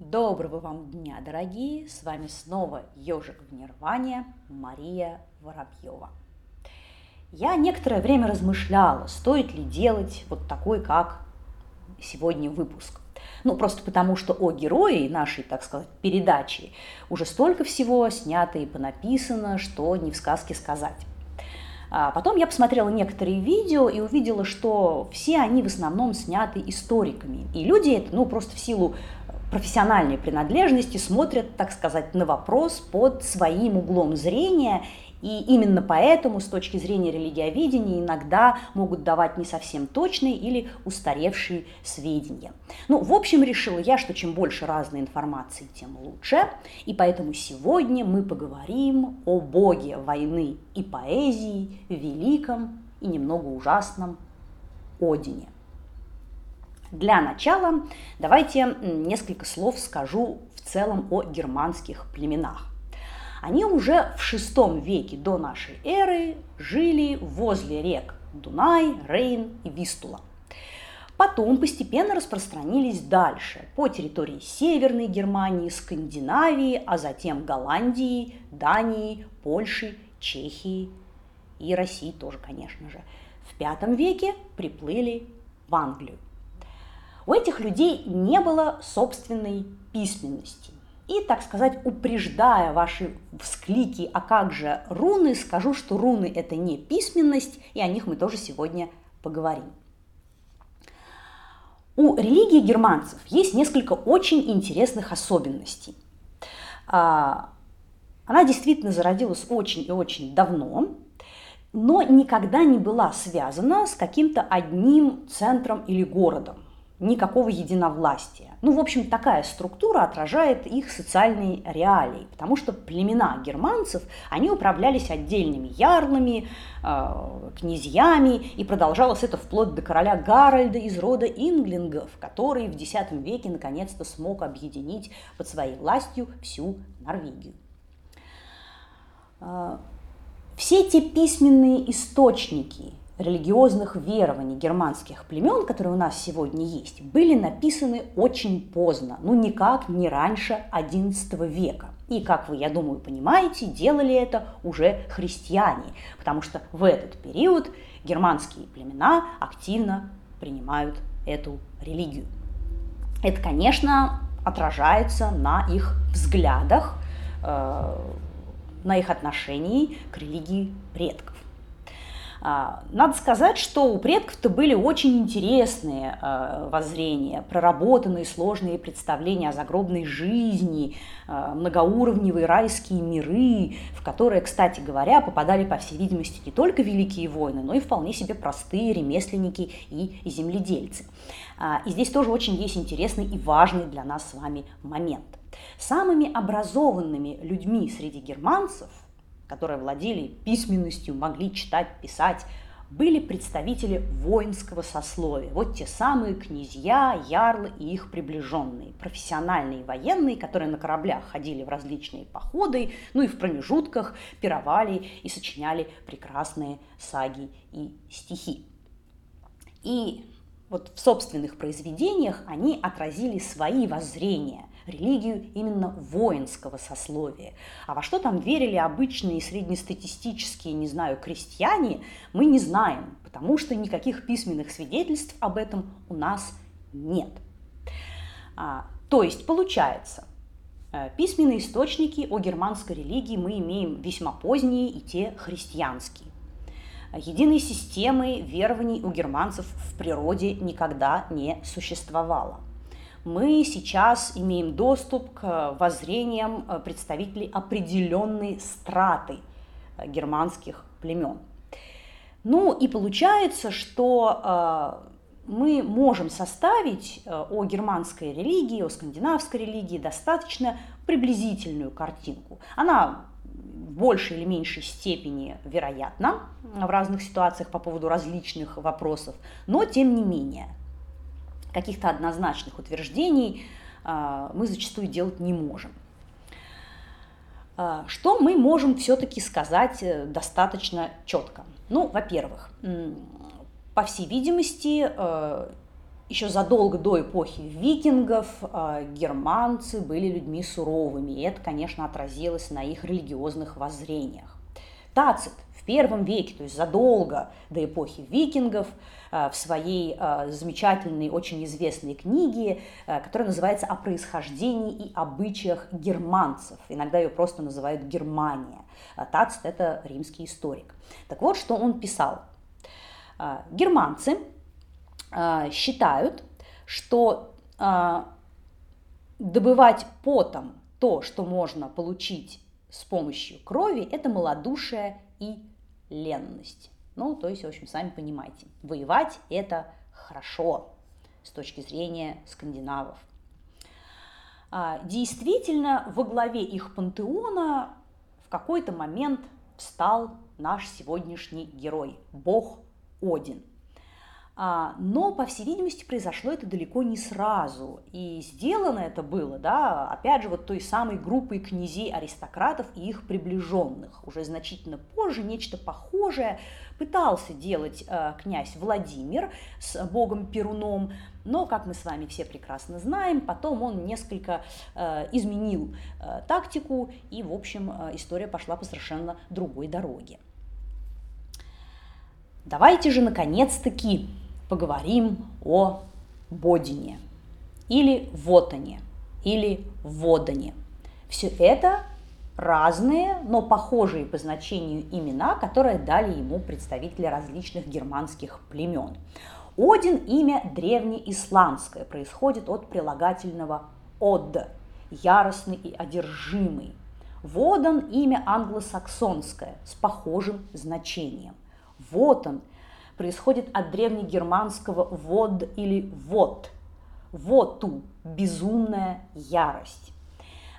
Доброго вам дня, дорогие! С вами снова ежик в Нирване Мария Воробьева. Я некоторое время размышляла, стоит ли делать вот такой, как сегодня выпуск. Ну, просто потому, что о герое нашей, так сказать, передачи уже столько всего снято и понаписано, что не в сказке сказать. А потом я посмотрела некоторые видео и увидела, что все они в основном сняты историками. И люди это, ну, просто в силу профессиональной принадлежности смотрят, так сказать, на вопрос под своим углом зрения и именно поэтому с точки зрения религиоведения иногда могут давать не совсем точные или устаревшие сведения. Ну, в общем, решила я, что чем больше разной информации, тем лучше. И поэтому сегодня мы поговорим о боге войны и поэзии, великом и немного ужасном Одине. Для начала давайте несколько слов скажу в целом о германских племенах. Они уже в VI веке до нашей эры жили возле рек Дунай, Рейн и Вистула. Потом постепенно распространились дальше, по территории Северной Германии, Скандинавии, а затем Голландии, Дании, Польши, Чехии и России тоже, конечно же. В V веке приплыли в Англию. У этих людей не было собственной письменности. И, так сказать, упреждая ваши всклики, а как же руны, скажу, что руны – это не письменность, и о них мы тоже сегодня поговорим. У религии германцев есть несколько очень интересных особенностей. А, она действительно зародилась очень и очень давно, но никогда не была связана с каким-то одним центром или городом никакого единовластия. Ну, в общем, такая структура отражает их социальные реалии, потому что племена германцев, они управлялись отдельными ярлами, э, князьями, и продолжалось это вплоть до короля Гарольда из рода инглингов, который в X веке наконец-то смог объединить под своей властью всю Норвегию. Э, все те письменные источники, религиозных верований германских племен, которые у нас сегодня есть, были написаны очень поздно, ну никак не раньше XI века. И, как вы, я думаю, понимаете, делали это уже христиане, потому что в этот период германские племена активно принимают эту религию. Это, конечно, отражается на их взглядах, э, на их отношении к религии предков. А, надо сказать, что у предков-то были очень интересные а, воззрения, проработанные сложные представления о загробной жизни, а, многоуровневые райские миры, в которые, кстати говоря, попадали, по всей видимости, не только великие воины, но и вполне себе простые ремесленники и земледельцы. И здесь тоже очень есть интересный и важный для нас с вами момент. Самыми образованными людьми среди германцев – которые владели письменностью, могли читать, писать, были представители воинского сословия. Вот те самые князья, ярлы и их приближенные, профессиональные военные, которые на кораблях ходили в различные походы, ну и в промежутках пировали и сочиняли прекрасные саги и стихи. И вот в собственных произведениях они отразили свои воззрения – религию именно воинского сословия. А во что там верили обычные среднестатистические, не знаю, крестьяне, мы не знаем, потому что никаких письменных свидетельств об этом у нас нет. А, то есть получается, э, письменные источники о германской религии мы имеем весьма поздние и те христианские. Единой системы верований у германцев в природе никогда не существовало мы сейчас имеем доступ к воззрениям э, представителей определенной страты э, германских племен. Ну и получается, что э, мы можем составить о германской религии, о скандинавской религии достаточно приблизительную картинку. Она в большей или меньшей степени вероятна в разных ситуациях по поводу различных вопросов, но тем не менее – каких-то однозначных утверждений а, мы зачастую делать не можем. А, что мы можем все-таки сказать э, достаточно четко? Ну, во-первых, по всей видимости, э, еще задолго до эпохи викингов э, германцы были людьми суровыми, и это, конечно, отразилось на их религиозных воззрениях. Тацит в первом веке, то есть задолго до эпохи викингов, э, в своей э, замечательной, очень известной книге, э, которая называется «О происхождении и обычаях германцев». Иногда ее просто называют «Германия». Тацит – это римский историк. Так вот, что он писал. Германцы считают, что добывать потом то, что можно получить с помощью крови, это малодушие и ленность. Ну, то есть, в общем, сами понимаете, воевать это хорошо с точки зрения скандинавов. А, действительно, во главе их пантеона в какой-то момент встал наш сегодняшний герой, бог Один – но, по всей видимости, произошло это далеко не сразу. И сделано это было, да, опять же, вот той самой группой князей-аристократов и их приближенных. Уже значительно позже нечто похожее пытался делать э, князь Владимир с богом Перуном, но, как мы с вами все прекрасно знаем, потом он несколько э, изменил э, тактику, и, в общем, история пошла по совершенно другой дороге. Давайте же, наконец-таки, поговорим о Бодине или Вотане или Водане. Все это разные, но похожие по значению имена, которые дали ему представители различных германских племен. Один – имя древнеисландское, происходит от прилагательного «од» – яростный и одержимый. Водан – имя англосаксонское с похожим значением. Вот он – происходит от древнегерманского «вод» или «вот». «Воту» – безумная ярость.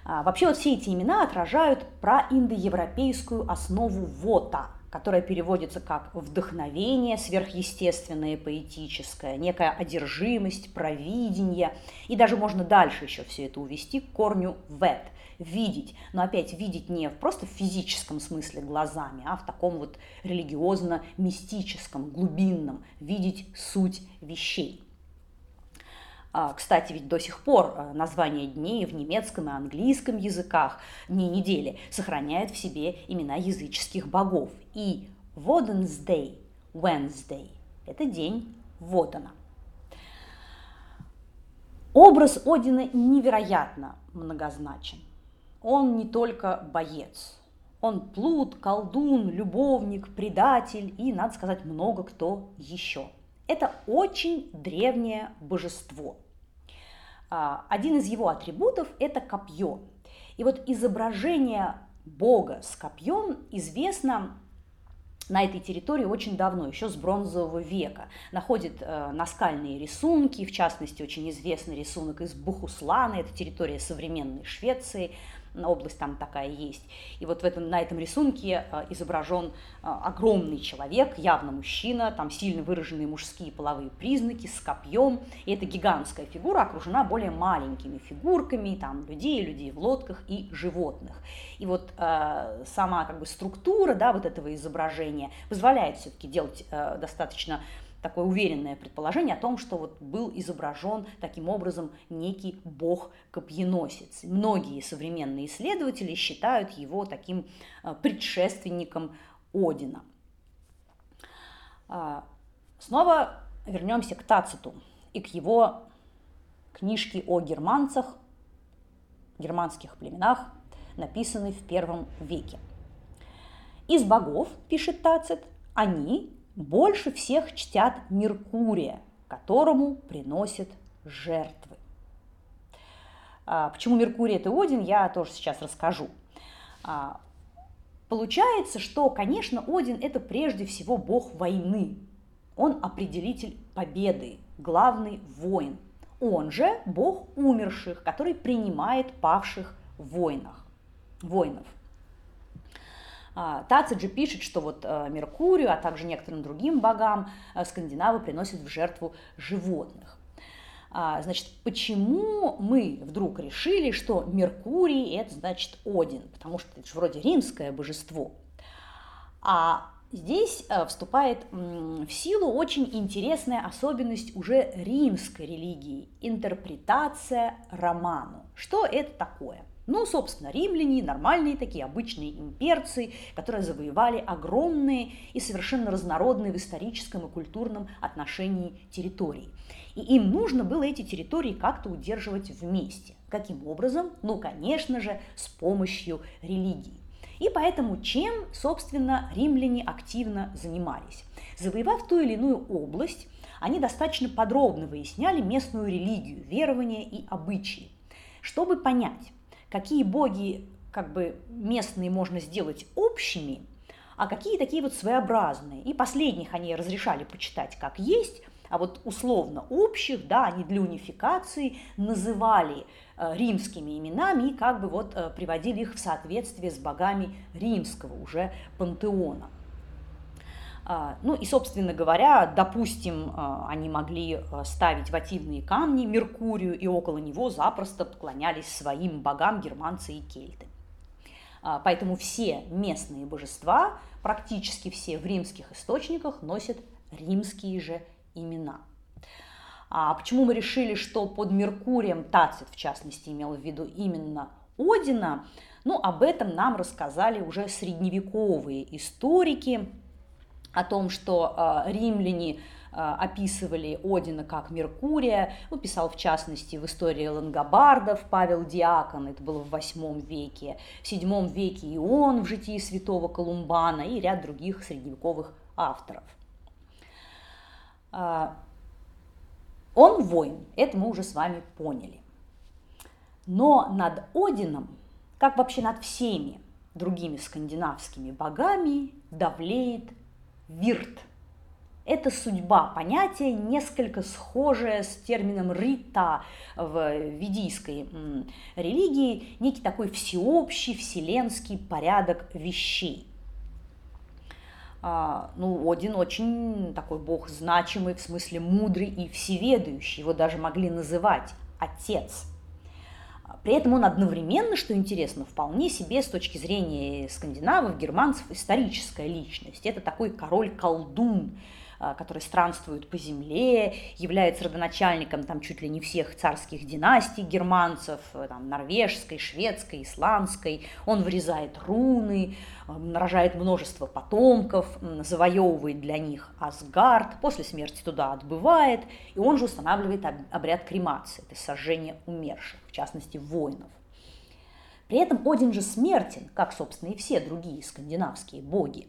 А, вообще вот все эти имена отражают проиндоевропейскую основу «вота», которая переводится как вдохновение сверхъестественное, поэтическое, некая одержимость, провидение. И даже можно дальше еще все это увести к корню «вет», видеть, но опять видеть не просто в физическом смысле глазами, а в таком вот религиозно-мистическом, глубинном, видеть суть вещей. А, кстати, ведь до сих пор э, названия дней в немецком и английском языках, дни недели, сохраняют в себе имена языческих богов. И Воденсдей, Wednesday – это день Водана. Образ Одина невероятно многозначен. Он не только боец, он плут, колдун, любовник, предатель и, надо сказать, много кто еще. Это очень древнее божество. А, один из его атрибутов – это копье. И вот изображение Бога с копьем известно на этой территории очень давно, еще с бронзового века. Находит э, наскальные рисунки, в частности, очень известный рисунок из Бухуслана, это территория современной Швеции, область там такая есть. И вот в этом, на этом рисунке э, изображен э, огромный человек, явно мужчина, там сильно выраженные мужские половые признаки с копьем. И эта гигантская фигура окружена более маленькими фигурками, там людей, людей в лодках и животных. И вот э, сама как бы структура да, вот этого изображения позволяет все-таки делать э, достаточно такое уверенное предположение о том, что вот был изображен таким образом некий бог-копьеносец. Многие современные исследователи считают его таким э, предшественником Одина. А, снова вернемся к Тациту и к его книжке о германцах, германских племенах, написанной в первом веке. Из богов, пишет Тацит, они больше всех чтят Меркурия, которому приносят жертвы. А, почему Меркурий это Один, я тоже сейчас расскажу. А, получается, что, конечно, Один это прежде всего бог войны. Он определитель победы, главный воин. Он же бог умерших, который принимает павших в войнах, воинов. А, Тациджи пишет, что вот э, Меркурию, а также некоторым другим богам э, скандинавы приносят в жертву животных. А, значит, почему мы вдруг решили, что Меркурий – это, значит, Один? Потому что это же вроде римское божество. А здесь э, вступает в силу очень интересная особенность уже римской религии – интерпретация роману. Что это такое? Ну, собственно, римляне, нормальные такие обычные имперцы, которые завоевали огромные и совершенно разнородные в историческом и культурном отношении территории. И им нужно было эти территории как-то удерживать вместе. Каким образом? Ну, конечно же, с помощью религии. И поэтому чем, собственно, римляне активно занимались? Завоевав ту или иную область, они достаточно подробно выясняли местную религию, верования и обычаи, чтобы понять, какие боги как бы местные можно сделать общими, а какие такие вот своеобразные. И последних они разрешали почитать как есть, а вот условно общих, да, они для унификации называли э, римскими именами и как бы вот э, приводили их в соответствие с богами римского уже пантеона. А, ну и, собственно говоря, допустим, а, они могли а, ставить вативные камни Меркурию, и около него запросто поклонялись своим богам германцы и кельты. Поэтому все местные божества, практически все в римских источниках, носят римские же имена. А почему мы решили, что под Меркурием Тацит, в частности, имел в виду именно Одина? Ну, об этом нам рассказали уже средневековые историки, о том, что э, римляне э, описывали Одина как Меркурия, ну, писал в частности в истории лангобардов Павел Диакон, это было в восьмом веке, в седьмом веке и он в житии святого Колумбана и ряд других средневековых авторов. Э, он воин, это мы уже с вами поняли. Но над Одином, как вообще над всеми другими скандинавскими богами, давлеет вирт. Это судьба, понятие несколько схожее с термином рита в ведийской религии, некий такой всеобщий вселенский порядок вещей. А, ну, Один очень такой бог значимый, в смысле мудрый и всеведающий, его даже могли называть отец – при этом он одновременно, что интересно, вполне себе с точки зрения скандинавов, германцев, историческая личность. Это такой король-колдун, который странствует по земле, является родоначальником там чуть ли не всех царских династий германцев, э, там, норвежской, шведской, исландской. Он вырезает руны, рожает множество потомков, завоевывает для них Асгард, после смерти туда отбывает, и он же устанавливает обряд кремации, это сожжение умерших, в частности воинов. При этом Один же смертен, как, собственно, и все другие скандинавские боги.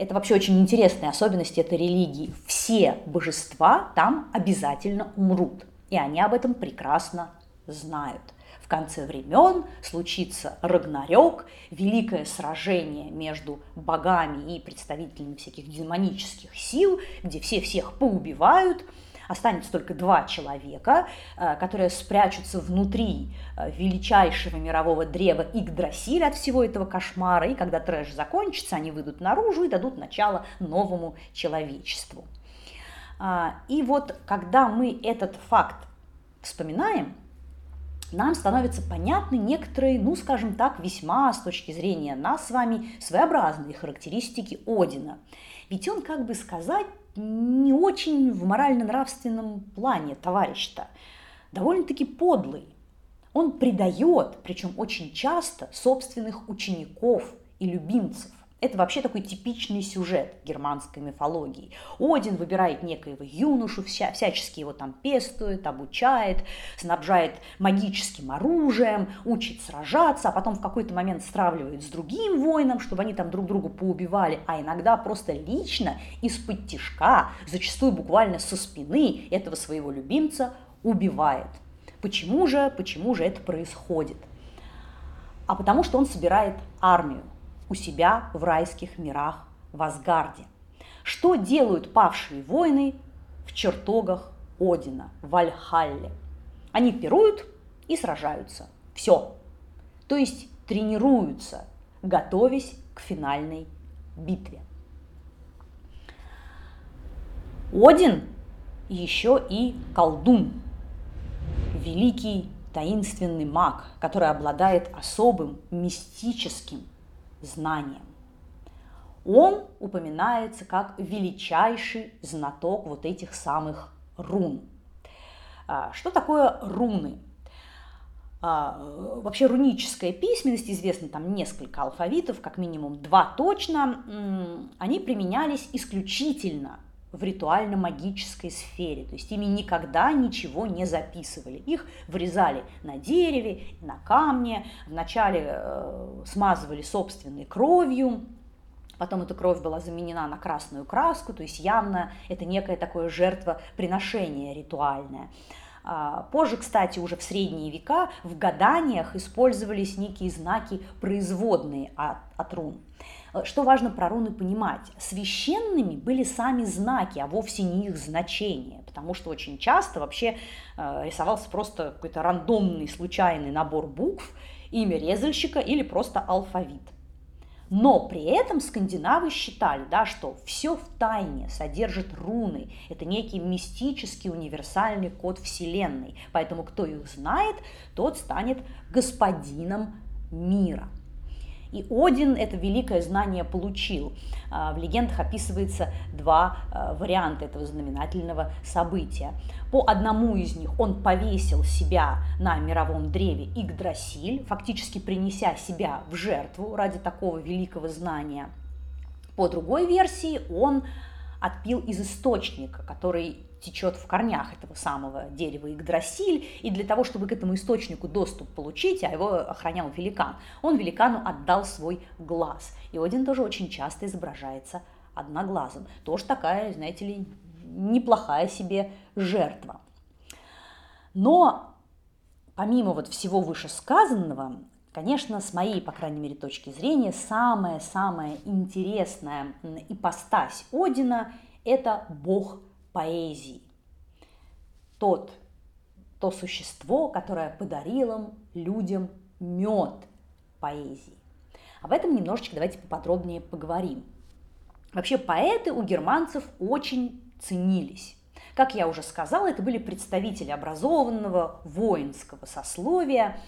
Это вообще очень интересная особенность этой религии. Все божества там обязательно умрут. И они об этом прекрасно знают. В конце времен случится Рагнарёк, великое сражение между богами и представителями всяких демонических сил, где все всех поубивают – останется только два человека, э, которые спрячутся внутри э, величайшего мирового древа Игдрасиль от всего этого кошмара, и когда трэш закончится, они выйдут наружу и дадут начало новому человечеству. А, и вот когда мы этот факт вспоминаем, нам становятся понятны некоторые, ну, скажем так, весьма с точки зрения нас с вами своеобразные характеристики Одина. Ведь он, как бы сказать, не очень в морально-нравственном плане товарищ-то, довольно-таки подлый. Он предает, причем очень часто, собственных учеников и любимцев. Это вообще такой типичный сюжет германской мифологии. Один выбирает некоего юношу, вся, всячески его там пестует, обучает, снабжает магическим оружием, учит сражаться, а потом в какой-то момент стравливает с другим воином, чтобы они там друг друга поубивали, а иногда просто лично из-под тишка, зачастую буквально со спины этого своего любимца убивает. Почему же, почему же это происходит? А потому что он собирает армию у себя в райских мирах в Асгарде. Что делают павшие воины в чертогах Одина, в Вальхалле? Они пируют и сражаются. Все. То есть тренируются, готовясь к финальной битве. Один еще и колдун, великий таинственный маг, который обладает особым мистическим знанием. он упоминается как величайший знаток вот этих самых рун. А, что такое руны? А, вообще руническая письменность, известно там несколько алфавитов, как минимум два точно, они применялись исключительно в ритуально-магической сфере. То есть ими никогда ничего не записывали. Их вырезали на дереве, на камне, вначале э, смазывали собственной кровью, потом эта кровь была заменена на красную краску, то есть явно это некое такое жертвоприношение ритуальное. А, позже, кстати, уже в средние века в гаданиях использовались некие знаки производные от, от рун. Что важно про руны понимать? Священными были сами знаки, а вовсе не их значение, потому что очень часто вообще э, рисовался просто какой-то рандомный, случайный набор букв, имя резальщика или просто алфавит. Но при этом скандинавы считали, да, что все в тайне содержит руны. Это некий мистический универсальный код Вселенной. Поэтому кто их знает, тот станет господином мира. И Один это великое знание получил. А, в легендах описывается два а, варианта этого знаменательного события. По одному из них он повесил себя на мировом древе Игдрасиль, фактически принеся себя в жертву ради такого великого знания. По другой версии он отпил из источника, который течет в корнях этого самого дерева Игдрасиль, и для того, чтобы к этому источнику доступ получить, а его охранял великан, он великану отдал свой глаз. И Один тоже очень часто изображается одноглазым. Тоже такая, знаете ли, неплохая себе жертва. Но помимо вот всего вышесказанного, конечно, с моей, по крайней мере, точки зрения, самая-самая интересная ипостась Одина – это бог поэзии. Тот, то существо, которое подарило людям мед поэзии. Об этом немножечко давайте поподробнее поговорим. Вообще поэты у германцев очень ценились. Как я уже сказала, это были представители образованного воинского сословия.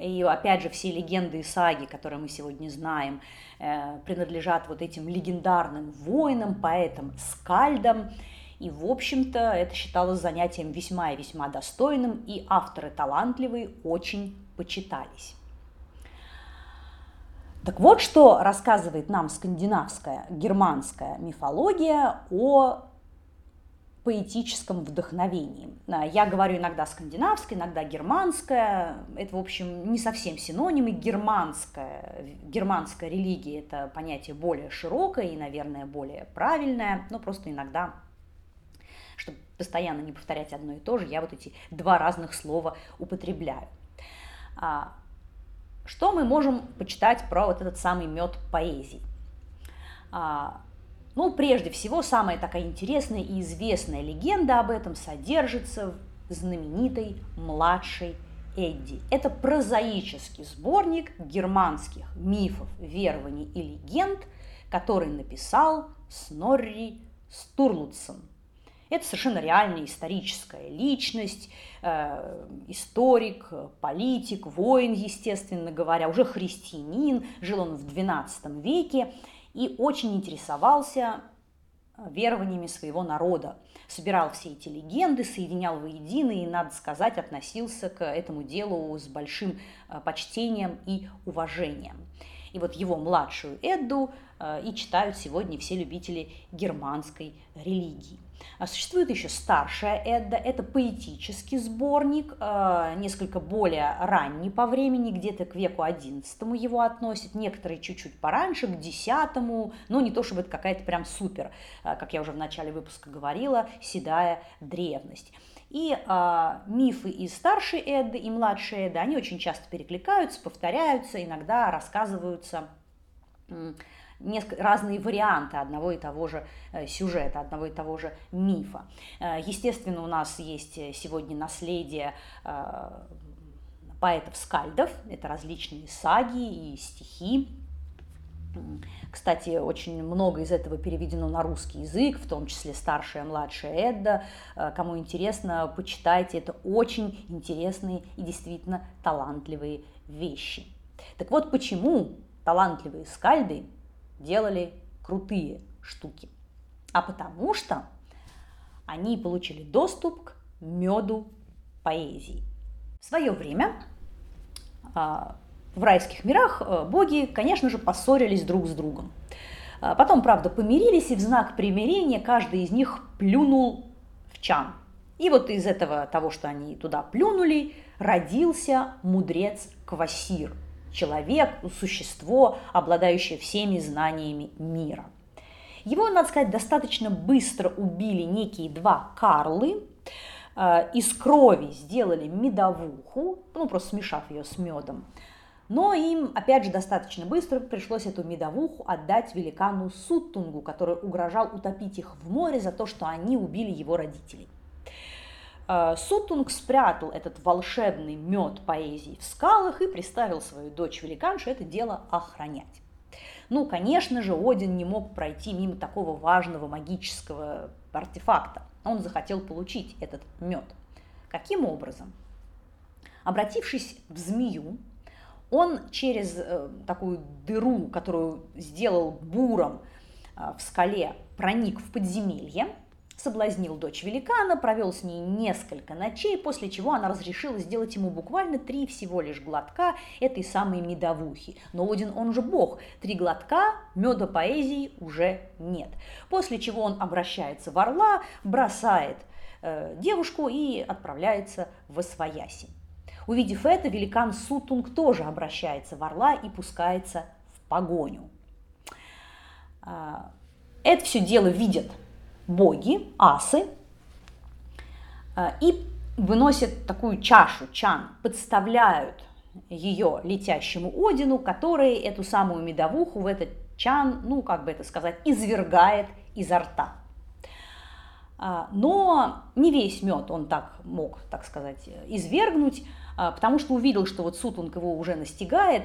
И опять же, все легенды и саги, которые мы сегодня знаем, э, принадлежат вот этим легендарным воинам, поэтам, скальдам. И, в общем-то, это считалось занятием весьма и весьма достойным, и авторы талантливые очень почитались. Так вот, что рассказывает нам скандинавская, германская мифология о поэтическом вдохновении. Я говорю иногда скандинавская, иногда германская. Это, в общем, не совсем синонимы. Германская, германская религия – это понятие более широкое и, наверное, более правильное, но просто иногда чтобы постоянно не повторять одно и то же, я вот эти два разных слова употребляю. А, что мы можем почитать про вот этот самый мед поэзии? А, ну, прежде всего, самая такая интересная и известная легенда об этом содержится в знаменитой младшей Эдди. Это прозаический сборник германских мифов, верований и легенд, который написал Снорри Стурлутсон – это совершенно реальная историческая личность, э, историк, политик, воин, естественно говоря, уже христианин, жил он в XII веке и очень интересовался верованиями своего народа. Собирал все эти легенды, соединял воедино и, надо сказать, относился к этому делу с большим э, почтением и уважением. И вот его младшую Эдду э, и читают сегодня все любители германской религии. А существует еще старшая Эдда, это поэтический сборник, э, несколько более ранний по времени, где-то к веку XI его относят, некоторые чуть-чуть пораньше, к X, но не то чтобы это какая-то прям супер, э, как я уже в начале выпуска говорила, седая древность. И э, мифы из старшей Эдды и младшей Эдды, они очень часто перекликаются, повторяются, иногда рассказываются несколько, разные варианты одного и того же э, сюжета, одного и того же мифа. Э, естественно, у нас есть сегодня наследие э, поэтов-скальдов, это различные саги и стихи. Кстати, очень много из этого переведено на русский язык, в том числе старшая и младшая Эдда. Кому интересно, почитайте, это очень интересные и действительно талантливые вещи. Так вот, почему талантливые скальды делали крутые штуки, а потому что они получили доступ к меду поэзии. В свое время а, в райских мирах э, боги, конечно же, поссорились друг с другом. А потом, правда, помирились, и в знак примирения каждый из них плюнул в чан. И вот из этого того, что они туда плюнули, родился мудрец Квасир, человек, существо, обладающее всеми знаниями мира. Его, надо сказать, достаточно быстро убили некие два Карлы, э, из крови сделали медовуху, ну просто смешав ее с медом, но им, опять же, достаточно быстро пришлось эту медовуху отдать великану Суттунгу, который угрожал утопить их в море за то, что они убили его родителей. Э, Сутунг спрятал этот волшебный мед поэзии в скалах и приставил свою дочь великаншу это дело охранять. Ну, конечно же, Один не мог пройти мимо такого важного магического артефакта. Он захотел получить этот мед. Каким образом? Обратившись в змею, он через э, такую дыру, которую сделал буром э, в скале, проник в подземелье, соблазнил дочь великана, провел с ней несколько ночей, после чего она разрешила сделать ему буквально три всего лишь глотка этой самой медовухи. Но Один, он же бог, три глотка, меда поэзии уже нет. После чего он обращается в орла, бросает э, девушку и отправляется в Освояси. Увидев это, великан Сутунг тоже обращается в орла и пускается в погоню. А, это все дело видят боги, асы, а, и выносят такую чашу, чан, подставляют ее летящему Одину, который эту самую медовуху в этот чан, ну, как бы это сказать, извергает изо рта. А, но не весь мед он так мог, так сказать, извергнуть, а, потому что увидел, что вот Сутунг его уже настигает,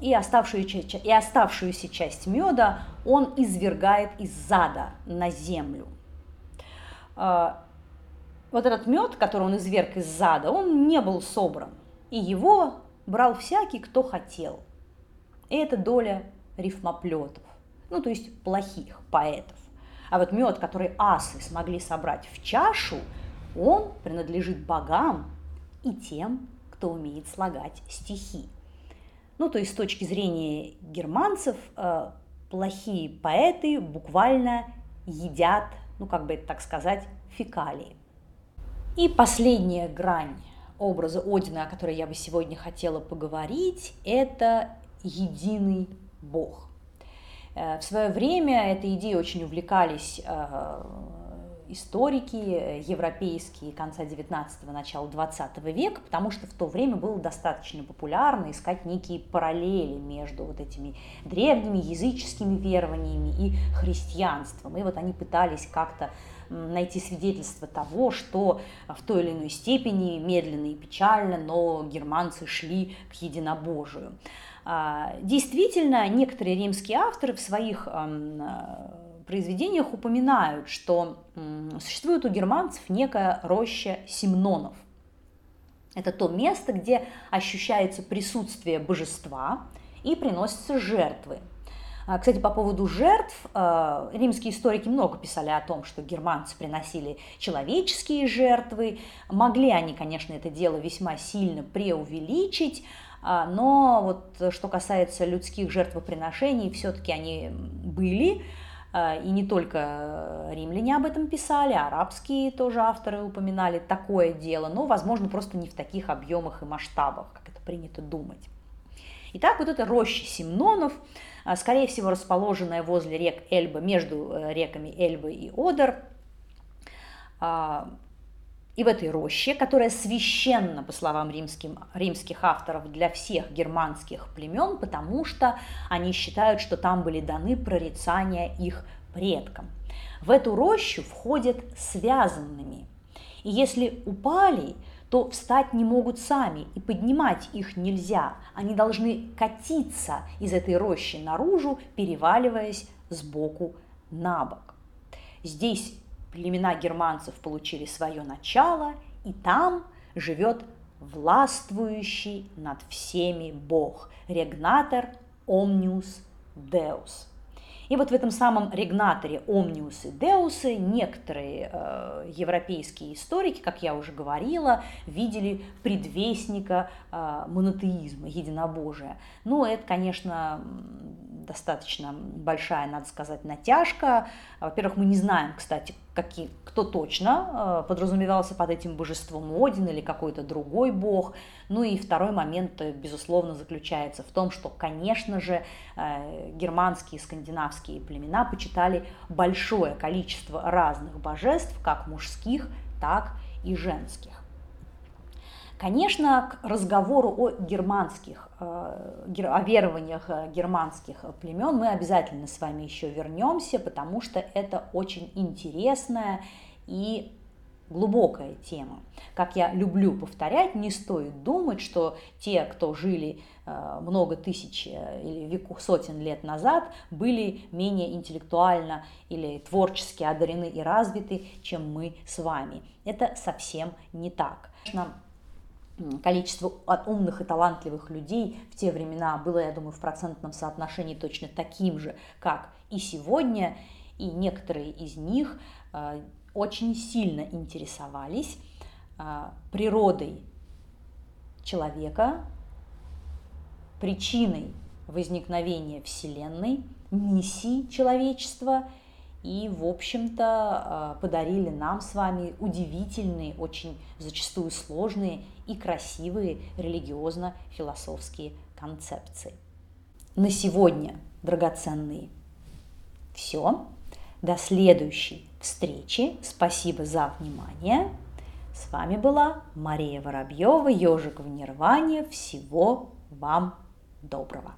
и оставшуюся, и оставшуюся часть меда он извергает из зада на землю. А, вот этот мед, который он изверг из зада, он не был собран, и его брал всякий, кто хотел. И это доля рифмоплетов, ну то есть плохих поэтов. А вот мед, который асы смогли собрать в чашу, он принадлежит богам и тем, кто умеет слагать стихи. Ну, то есть с точки зрения германцев, э, плохие поэты буквально едят, ну, как бы это так сказать, фекалии. И последняя грань образа Одина, о которой я бы сегодня хотела поговорить, это единый Бог. Э, в свое время этой идеей очень увлекались э, историки европейские конца 19-го, начала 20 века, потому что в то время было достаточно популярно искать некие параллели между вот этими древними языческими верованиями и христианством. И вот они пытались как-то найти свидетельство того, что в той или иной степени, медленно и печально, но германцы шли к единобожию. А, действительно, некоторые римские авторы в своих произведениях упоминают, что существует у германцев некая роща Симнонов. Это то место, где ощущается присутствие божества и приносятся жертвы. А, кстати, по поводу жертв, а, римские историки много писали о том, что германцы приносили человеческие жертвы. Могли они, конечно, это дело весьма сильно преувеличить, а, но вот что касается людских жертвоприношений, все-таки они были. А, и не только римляне об этом писали, арабские тоже авторы упоминали такое дело, но, возможно, просто не в таких объемах и масштабах, как это принято думать. Итак, вот эта роща Симнонов, а, скорее всего, расположенная возле рек Эльба, между э, реками Эльбы и Одер, а, и в этой роще, которая священна, по словам римским, римских авторов, для всех германских племен, потому что они считают, что там были даны прорицания их предкам. В эту рощу входят связанными. И если упали, то встать не могут сами, и поднимать их нельзя. Они должны катиться из этой рощи наружу, переваливаясь сбоку на бок. Здесь племена германцев получили свое начало, и там живет властвующий над всеми Бог, регнатор Omnius Deus. И вот в этом самом регнаторе и Deus некоторые э, европейские историки, как я уже говорила, видели предвестника э, монотеизма, единобожия. Но это, конечно, достаточно большая, надо сказать, натяжка. Во-первых, мы не знаем, кстати, какие, кто точно э, подразумевался под этим божеством Один или какой-то другой бог. Ну и второй момент, э, безусловно, заключается в том, что, конечно же, э, германские и скандинавские племена почитали большое количество разных божеств, как мужских, так и женских. Конечно, к разговору о германских, э, о верованиях э, германских племен мы обязательно с вами еще вернемся, потому что это очень интересная и глубокая тема. Как я люблю повторять, не стоит думать, что те, кто жили э, много тысяч или сотен лет назад, были менее интеллектуально или творчески одарены и развиты, чем мы с вами. Это совсем не так. Количество умных и талантливых людей в те времена было, я думаю, в процентном соотношении точно таким же, как и сегодня, и некоторые из них э, очень сильно интересовались э, природой человека, причиной возникновения Вселенной, миссией человечества – и, в общем-то, а, подарили нам с вами удивительные, очень зачастую сложные и красивые религиозно-философские концепции. На сегодня, драгоценные, все. До следующей встречи. Спасибо за внимание. С вами была Мария Воробьева, ежик в Нирване. Всего вам доброго.